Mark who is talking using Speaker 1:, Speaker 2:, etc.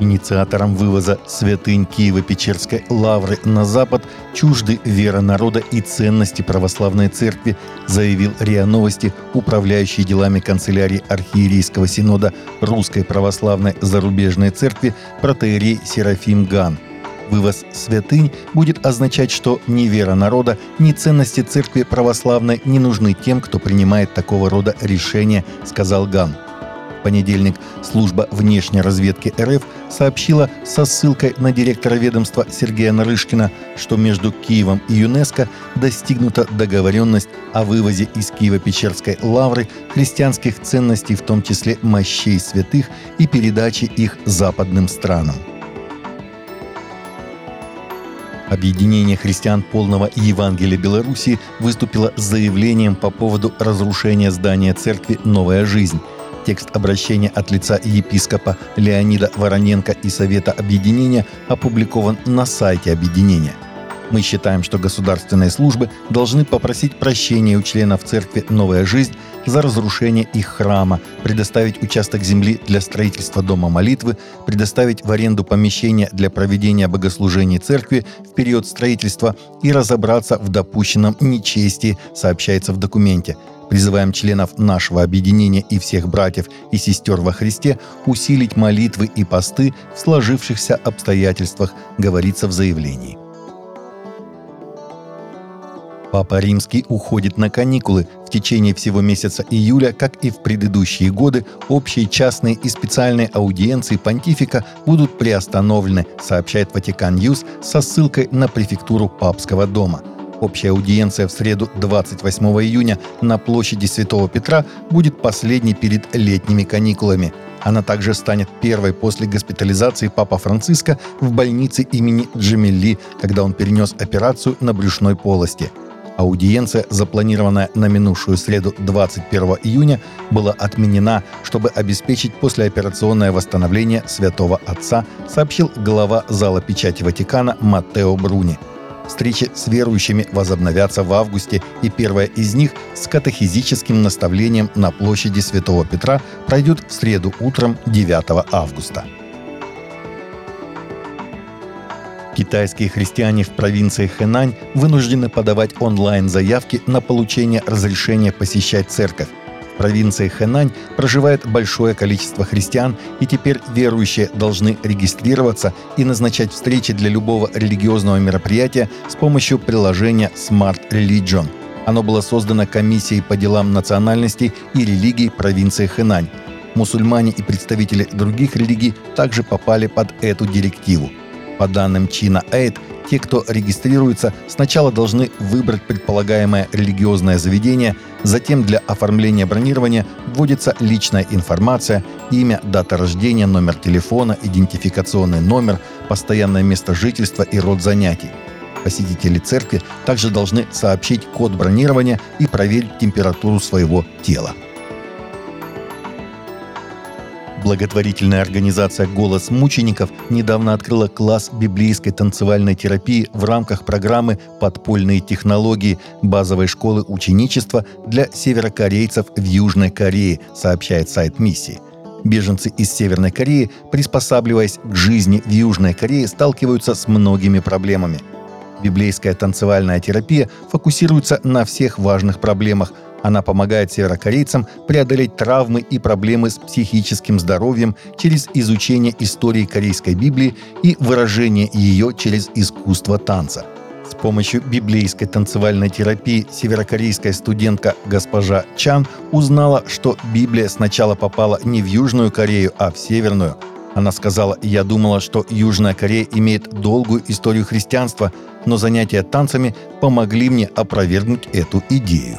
Speaker 1: Инициаторам вывоза святынь Киево-Печерской лавры на запад чужды вера народа и ценности православной церкви, заявил РИА Новости, управляющий делами канцелярии архиерейского синода Русской православной зарубежной церкви протеерей Серафим Ган. Вывоз святынь будет означать, что ни вера народа, ни ценности церкви православной не нужны тем, кто принимает такого рода решения, сказал Ган понедельник служба внешней разведки РФ сообщила со ссылкой на директора ведомства Сергея Нарышкина, что между Киевом и ЮНЕСКО достигнута договоренность о вывозе из Киево-Печерской лавры христианских ценностей, в том числе мощей святых, и передаче их западным странам. Объединение христиан полного Евангелия Беларуси выступило с заявлением по поводу разрушения здания церкви «Новая жизнь», Текст обращения от лица епископа Леонида Вороненко и Совета Объединения опубликован на сайте Объединения. Мы считаем, что государственные службы должны попросить прощения у членов церкви «Новая жизнь» за разрушение их храма, предоставить участок земли для строительства дома молитвы, предоставить в аренду помещения для проведения богослужений церкви в период строительства и разобраться в допущенном нечестии, сообщается в документе – Призываем членов нашего объединения и всех братьев и сестер во Христе усилить молитвы и посты в сложившихся обстоятельствах, говорится в заявлении. Папа Римский уходит на каникулы. В течение всего месяца июля, как и в предыдущие годы, общие частные и специальные аудиенции понтифика будут приостановлены, сообщает Vatican News со ссылкой на префектуру Папского дома – Общая аудиенция в среду 28 июня на площади Святого Петра будет последней перед летними каникулами. Она также станет первой после госпитализации Папа Франциска в больнице имени Джемилли, когда он перенес операцию на брюшной полости. Аудиенция, запланированная на минувшую среду 21 июня, была отменена, чтобы обеспечить послеоперационное восстановление Святого Отца, сообщил глава зала печати Ватикана Маттео Бруни. Встречи с верующими возобновятся в августе, и первая из них с катехизическим наставлением на площади Святого Петра пройдет в среду утром 9 августа. Китайские христиане в провинции Хэнань вынуждены подавать онлайн-заявки на получение разрешения посещать церковь провинции Хэнань проживает большое количество христиан, и теперь верующие должны регистрироваться и назначать встречи для любого религиозного мероприятия с помощью приложения Smart Religion. Оно было создано комиссией по делам национальностей и религий провинции Хэнань. Мусульмане и представители других религий также попали под эту директиву. По данным China Aid, те, кто регистрируется, сначала должны выбрать предполагаемое религиозное заведение, затем для оформления бронирования вводится личная информация, имя, дата рождения, номер телефона, идентификационный номер, постоянное место жительства и род занятий. Посетители церкви также должны сообщить код бронирования и проверить температуру своего тела. Благотворительная организация «Голос мучеников» недавно открыла класс библейской танцевальной терапии в рамках программы «Подпольные технологии» базовой школы ученичества для северокорейцев в Южной Корее, сообщает сайт миссии. Беженцы из Северной Кореи, приспосабливаясь к жизни в Южной Корее, сталкиваются с многими проблемами. Библейская танцевальная терапия фокусируется на всех важных проблемах – она помогает северокорейцам преодолеть травмы и проблемы с психическим здоровьем через изучение истории корейской Библии и выражение ее через искусство танца. С помощью библейской танцевальной терапии северокорейская студентка госпожа Чан узнала, что Библия сначала попала не в Южную Корею, а в Северную. Она сказала, «Я думала, что Южная Корея имеет долгую историю христианства, но занятия танцами помогли мне опровергнуть эту идею».